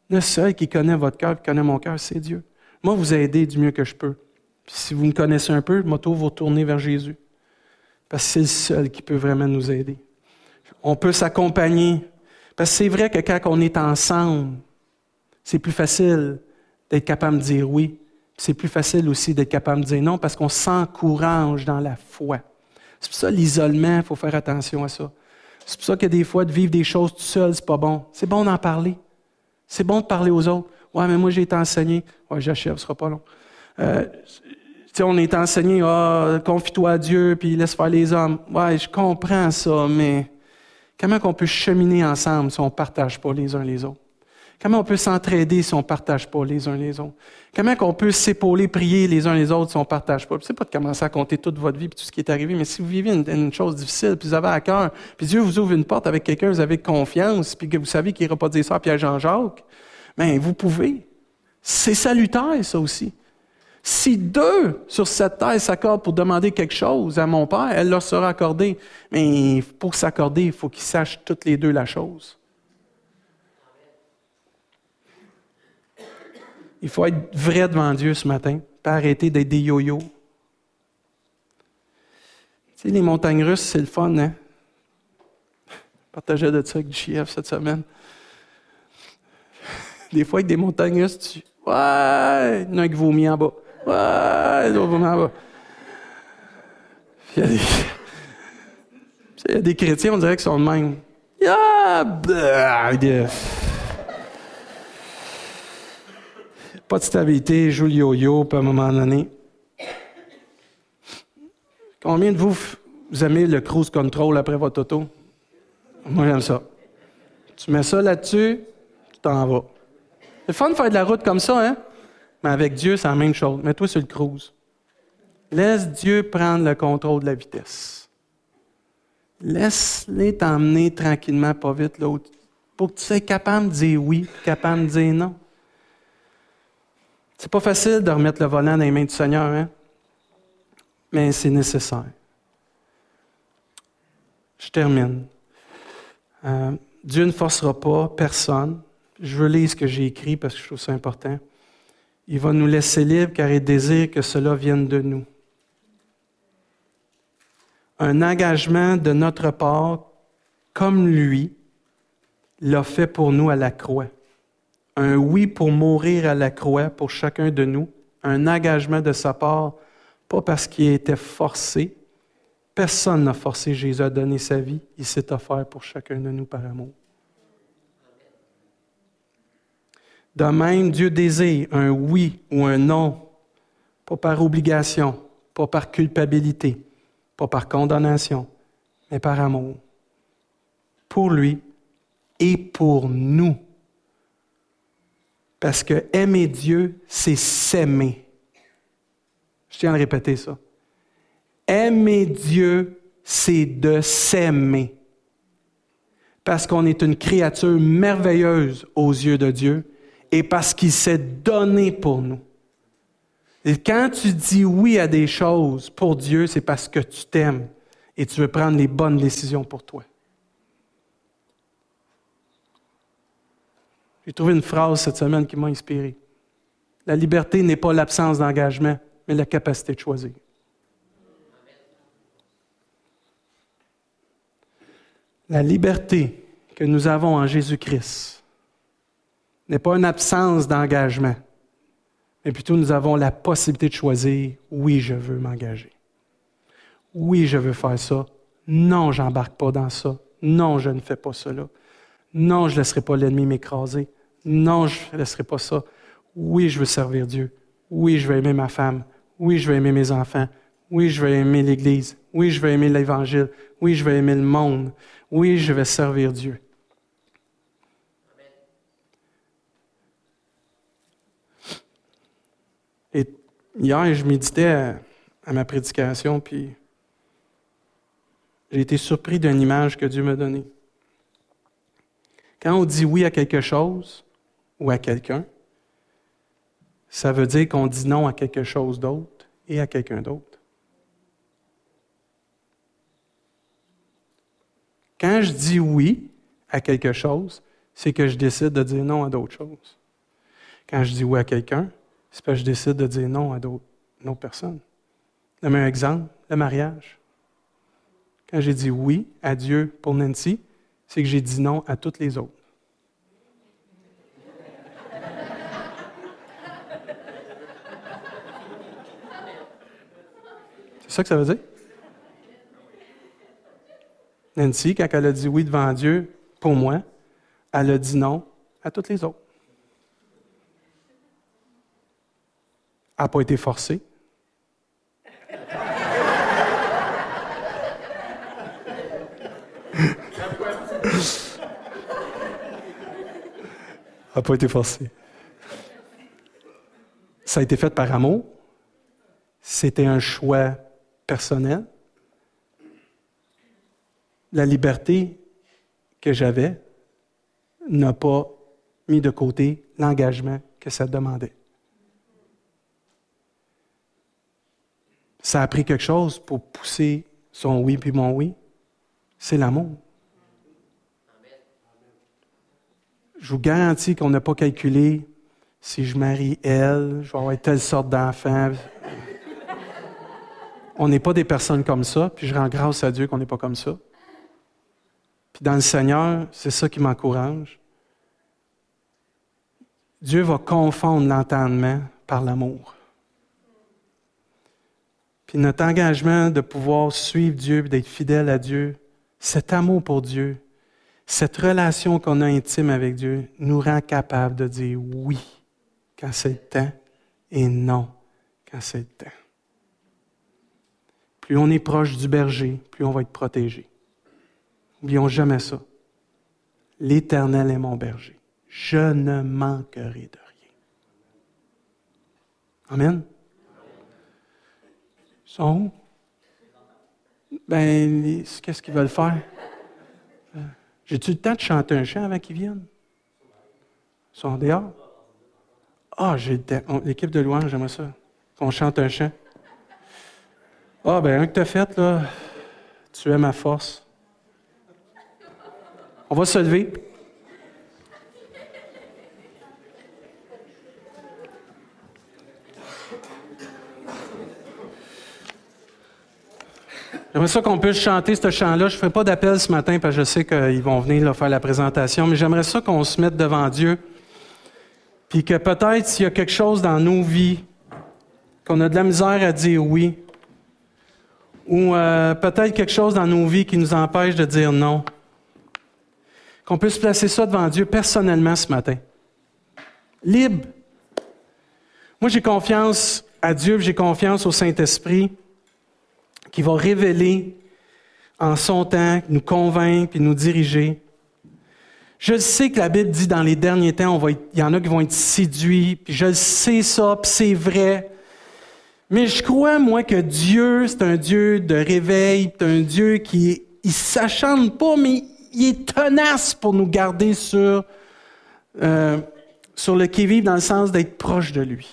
Le seul qui connaît votre cœur, qui connaît mon cœur, c'est Dieu. Moi, vous aider du mieux que je peux. si vous me connaissez un peu, je vais vous retourner vers Jésus. Parce que c'est le seul qui peut vraiment nous aider. On peut s'accompagner. Parce que c'est vrai que quand on est ensemble, c'est plus facile d'être capable de dire oui. C'est plus facile aussi d'être capable de dire non parce qu'on s'encourage dans la foi. C'est pour ça l'isolement, il faut faire attention à ça. C'est pour ça que des fois, de vivre des choses tout seul, c'est pas bon. C'est bon d'en parler. C'est bon de parler aux autres. Ouais, mais moi, j'ai été enseigné. Ouais, j'achève, ce sera pas long. Euh, on est enseigné, ah, confie-toi à Dieu, puis laisse faire les hommes. Ouais, je comprends ça, mais comment on peut cheminer ensemble si on partage pas les uns les autres? Comment on peut s'entraider si on partage pas les uns les autres? Comment on peut s'épauler, prier les uns les autres si on ne partage pas? C'est pas de commencer à compter toute votre vie et tout ce qui est arrivé, mais si vous vivez une, chose difficile, puis vous avez à cœur, puis Dieu vous ouvre une porte avec quelqu'un, vous avez confiance, puis que vous savez qu'il n'ira pas dire ça à Pierre-Jean-Jacques, bien, vous pouvez. C'est salutaire, ça aussi. Si deux sur cette terre s'accordent pour demander quelque chose à mon Père, elle leur sera accordée. Mais pour s'accorder, il faut qu'ils sachent toutes les deux la chose. Il faut être vrai devant Dieu ce matin, pas arrêter d'être des yo-yo. Tu sais, les montagnes russes, c'est le fun, hein? Je de ça avec du cette semaine. Des fois, avec des montagnes russes, tu. Ouais! Il y en a qui en bas. Il y, a des... il y a des chrétiens, on dirait qu'ils sont le même. Pas de stabilité, joue le yo-yo, puis à un moment donné. Combien de vous, vous aimez le cruise control après votre auto? Moi, j'aime ça. Tu mets ça là-dessus, tu t'en vas. C'est fun de faire de la route comme ça, hein? Mais avec Dieu, c'est la même chose. Mets-toi sur le cruise. Laisse Dieu prendre le contrôle de la vitesse. Laisse-les t'emmener tranquillement, pas vite, l'autre, pour que tu sois capable de dire oui, capable de dire non. C'est pas facile de remettre le volant dans les mains du Seigneur, hein? mais c'est nécessaire. Je termine. Euh, Dieu ne forcera pas personne. Je veux lire ce que j'ai écrit parce que je trouve ça important. Il va nous laisser libres car il désire que cela vienne de nous. Un engagement de notre part, comme lui, l'a fait pour nous à la croix un oui pour mourir à la croix pour chacun de nous un engagement de sa part, pas parce qu'il était forcé. Personne n'a forcé Jésus à donner sa vie. Il s'est offert pour chacun de nous par amour. De même, Dieu désire un oui ou un non, pas par obligation, pas par culpabilité, pas par condamnation, mais par amour. Pour lui et pour nous. Parce que aimer Dieu, c'est s'aimer. Je tiens à répéter ça. Aimer Dieu, c'est de s'aimer. Parce qu'on est une créature merveilleuse aux yeux de Dieu et parce qu'il s'est donné pour nous. Et quand tu dis oui à des choses pour Dieu, c'est parce que tu t'aimes et tu veux prendre les bonnes décisions pour toi. J'ai trouvé une phrase cette semaine qui m'a inspiré. La liberté n'est pas l'absence d'engagement, mais la capacité de choisir. La liberté que nous avons en Jésus-Christ n'est pas une absence d'engagement, mais plutôt nous avons la possibilité de choisir, oui, je veux m'engager. Oui, je veux faire ça. Non, j'embarque pas dans ça. Non, je ne fais pas cela. Non, je ne laisserai pas l'ennemi m'écraser. Non, je ne laisserai pas ça. Oui, je veux servir Dieu. Oui, je veux aimer ma femme. Oui, je veux aimer mes enfants. Oui, je veux aimer l'Église. Oui, je veux aimer l'Évangile. Oui, je veux aimer le monde. Oui, je vais servir Dieu. Et hier, je méditais à, ma prédication, puis j'ai été surpris d'une image que Dieu m'a donnée. Quand on dit oui à quelque chose ou à quelqu'un, ça veut dire qu'on dit non à quelque chose d'autre et à quelqu'un d'autre. Quand je dis oui à quelque chose, c'est que je décide de dire non à d'autres choses. Quand je dis oui à quelqu'un, c'est parce que je décide de dire non à d'autres personnes. Le meilleur exemple, le mariage. Quand j'ai dit oui à Dieu pour Nancy, c'est que j'ai dit non à toutes les autres. C'est ça que ça veut dire? Nancy, quand elle a dit oui devant Dieu pour moi, elle a dit non à toutes les autres. N'a pas été forcée. n'a pas été forcé. Ça a été fait par amour. C'était un choix personnel. La liberté que j'avais n'a pas mis de côté l'engagement que ça demandait. Ça a pris quelque chose pour pousser son oui puis mon oui. C'est l'amour. je vous garantis qu'on n'a pas calculé si je marie elle, je vais avoir telle sorte d'enfant. On n'est pas des personnes comme ça, puis je rends grâce à Dieu qu'on n'est pas comme ça. Puis dans le Seigneur, c'est ça qui m'encourage. Dieu va confondre l'entendement par l'amour. Puis notre engagement de pouvoir suivre Dieu, d'être fidèle à Dieu, cet amour pour Dieu, cette relation qu'on a intime avec Dieu nous rend capable de dire oui quand c'est le temps et non quand c'est le temps. Plus on est proche du berger, plus on va être protégé. N'oublions jamais ça. L'Éternel est mon berger. Je ne manquerai de rien. Amen. Sont? Ben, qu'est-ce qu'ils veulent faire? J'ai-tu le temps de chanter un chant avant qu'ils viennent? Ils sont dehors? Ah, j'ai le temps. L'équipe de louange, j'aimerais ça. Qu'on chante un chant. Ah, ben, un que tu as fait, là, tu es ma force. On va se lever. J'aimerais ça qu'on puisse chanter ce chant-là. Je ne ferai pas d'appel ce matin parce que je sais qu'ils vont venir faire la présentation, mais j'aimerais ça qu'on se mette devant Dieu. Puis que peut-être s'il y a quelque chose dans nos vies qu'on a de la misère à dire oui, ou euh, peut-être quelque chose dans nos vies qui nous empêche de dire non, qu'on puisse placer ça devant Dieu personnellement ce matin. Libre. Moi, j'ai confiance à Dieu, j'ai confiance au Saint-Esprit qui va révéler en son temps, nous convaincre et nous diriger. Je sais que la Bible dit dans les derniers temps, il y en a qui vont être séduits, puis je sais ça, puis c'est vrai. Mais je crois, moi, que Dieu, c'est un Dieu de réveil, c'est un Dieu qui, il s'acharne pas, mais il est tenace pour nous garder sur, euh, sur le qui-vive dans le sens d'être proche de lui.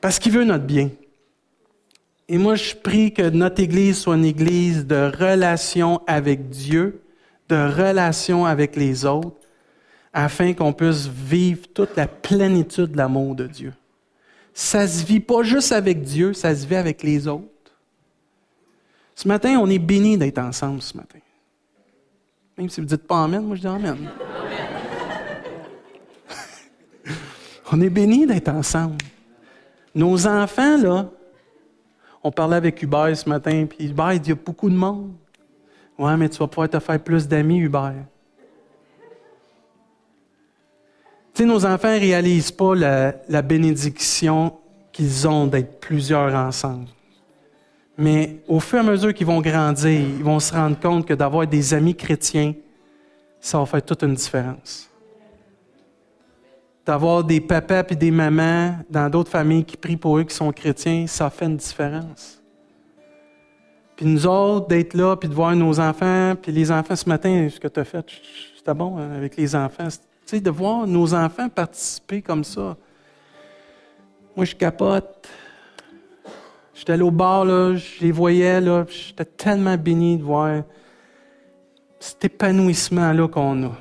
Parce qu'il veut notre bien. Et moi, je prie que notre Église soit une Église de relation avec Dieu, de relation avec les autres, afin qu'on puisse vivre toute la plénitude de l'amour de Dieu. Ça se vit pas juste avec Dieu, ça se vit avec les autres. Ce matin, on est béni d'être ensemble ce matin. Même si vous dites pas Amen, moi je dis Amen. on est béni d'être ensemble. Nos enfants, là, on parlait avec Hubert ce matin, puis Hubert, il dit, y a beaucoup de monde. Ouais, mais tu vas pouvoir te faire plus d'amis, Hubert. Tu sais, nos enfants ne réalisent pas la, la bénédiction qu'ils ont d'être plusieurs ensemble. Mais au fur et à mesure qu'ils vont grandir, ils vont se rendre compte que d'avoir des amis chrétiens, ça va faire toute une différence d'avoir des papas et des mamans dans d'autres familles qui prient pour eux, qui sont chrétiens, ça fait une différence. Puis nous autres, d'être là, puis de voir nos enfants, puis les enfants ce matin, ce que tu as fait, c'était bon hein, avec les enfants. Tu sais, de voir nos enfants participer comme ça. Moi, je capote. J'étais allé au bar, là, je les voyais, là, j'étais tellement béni de voir cet épanouissement-là qu'on a,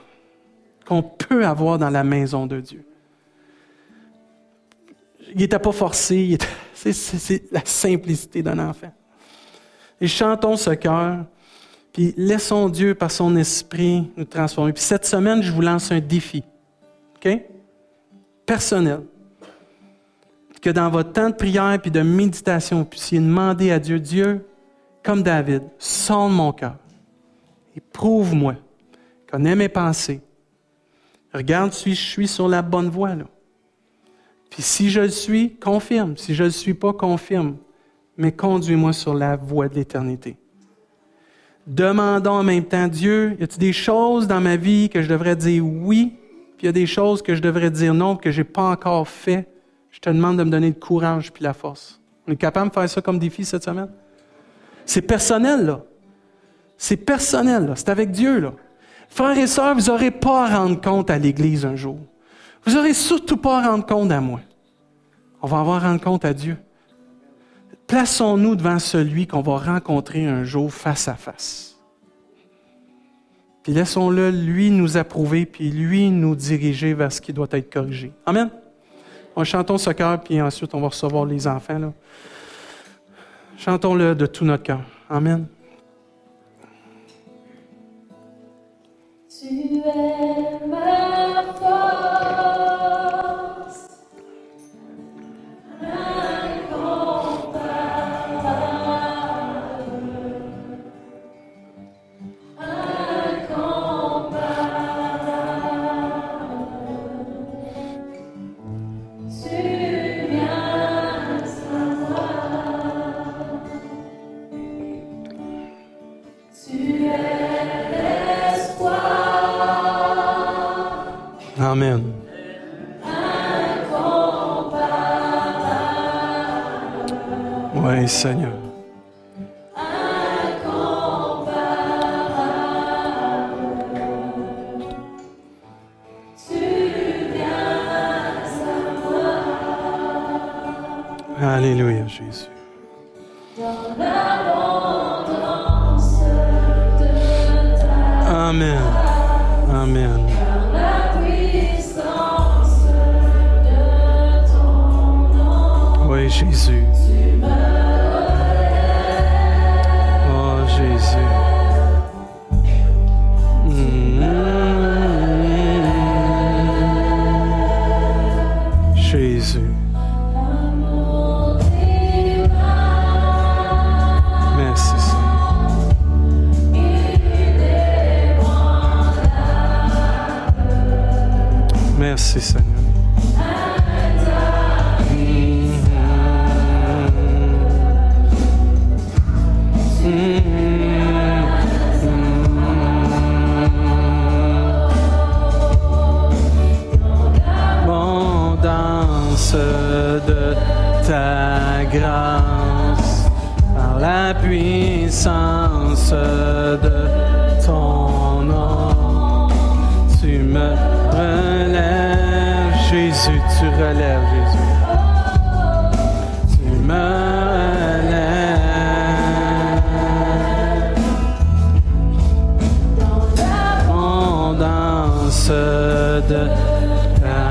qu'on peut avoir dans la maison de Dieu il n'était pas forcé. C'est la simplicité d'un enfant. Et chantons ce cœur, puis laissons Dieu, par son esprit, nous transformer. Puis cette semaine, je vous lance un défi. OK? Personnel. Que dans votre temps de prière puis de méditation, vous puissiez demander à Dieu, Dieu, comme David, sonde mon cœur et prouve-moi, connais mes pensées. Regarde si je suis sur la bonne voie. Là. Puis si je le suis, confirme. Si je ne le suis pas, confirme. Mais conduis-moi sur la voie de l'éternité. Demandons en même temps, Dieu, y a-t-il des choses dans ma vie que je devrais dire oui, puis il y a des choses que je devrais dire non, que je n'ai pas encore fait? Je te demande de me donner le courage puis la force. On est capable de faire ça comme défi cette semaine? C'est personnel, là. C'est personnel, là. C'est avec Dieu, là. Frères et sœurs, vous n'aurez pas à rendre compte à l'Église un jour. Vous n'aurez surtout pas à rendre compte à moi. On va avoir à rendre compte à Dieu. Plaçons-nous devant celui qu'on va rencontrer un jour face à face. Puis laissons-le, lui, nous approuver, puis lui, nous diriger vers ce qui doit être corrigé. Amen. On chantons ce cœur, puis ensuite, on va recevoir les enfants. Chantons-le de tout notre cœur. Amen. Tu es ma Amen. Seigneur. Jésus, tu relèves, Jésus. Tu me relèves. Abondance de ta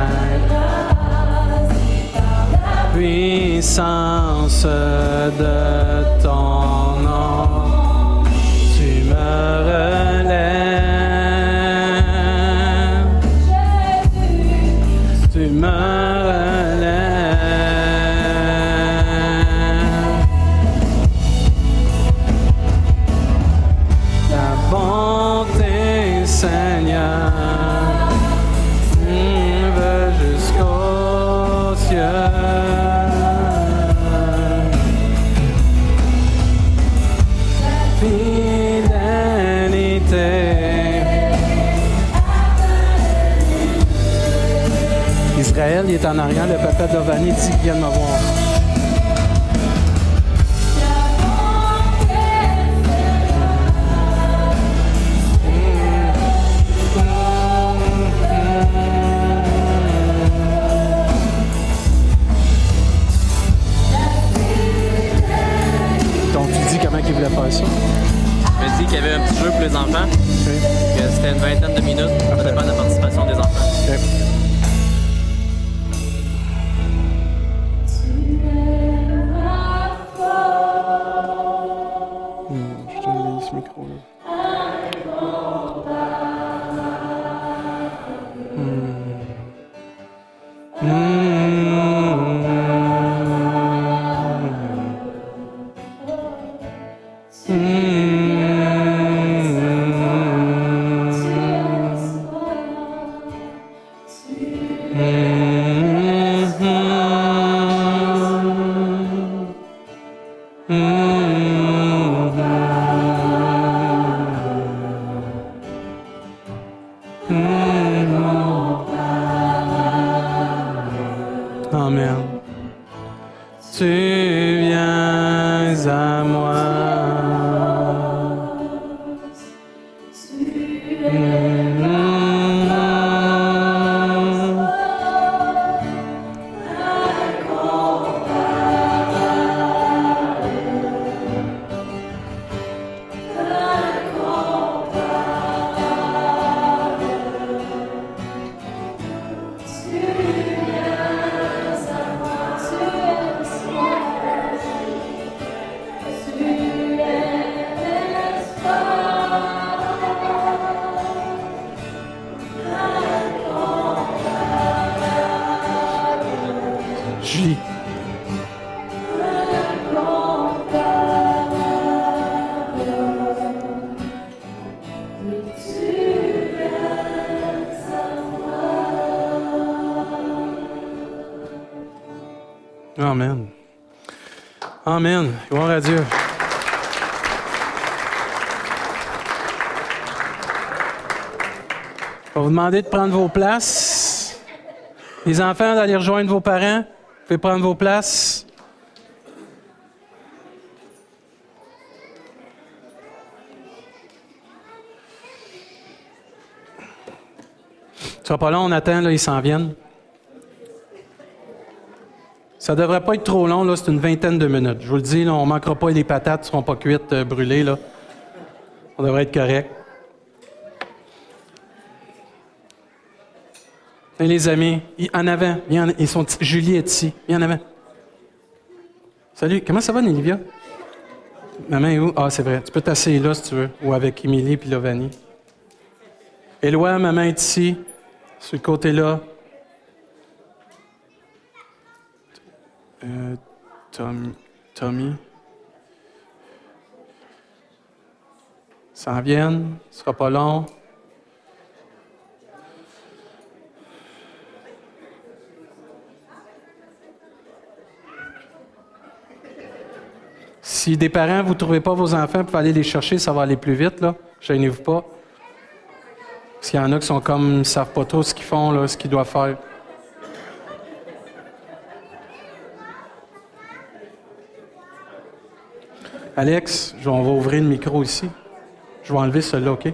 puissance de en arrière. Le papa d'Ovani dit qu'il vient de me voir. Donc, tu dis comment il voulait faire ça? Il m'a dit qu'il y avait un petit jeu pour les enfants, que c'était une vingtaine de minutes, ça dépend de demander de prendre vos places. Les enfants, d'aller rejoindre vos parents. Vous pouvez prendre vos places. Ce sera pas long, on attend, là, ils s'en viennent. Ça devrait pas être trop long, là, c'est une vingtaine de minutes. Je vous le dis, là, on manquera pas les patates, ne seront pas cuites, euh, brûlées, là. On devrait être correct. Les amis, en avant, ils sont, Julie est ici, en avant. Salut, comment ça va, Nélivia? Maman est où? Ah, c'est vrai. Tu peux t'asseoir là si tu veux, ou avec Émilie puis Lovani. Éloi, maman est ici, sur le côté-là. Euh, Tom- Tommy. S'en viennent, ce sera pas long. Si des parents, vous ne trouvez pas vos enfants, vous pouvez aller les chercher, ça va aller plus vite, là. Gênez-vous pas. Parce qu'il y en a qui sont comme, savent pas trop ce qu'ils font, là, ce qu'ils doivent faire. Alex, on va ouvrir le micro ici. Je vais enlever celui-là, OK?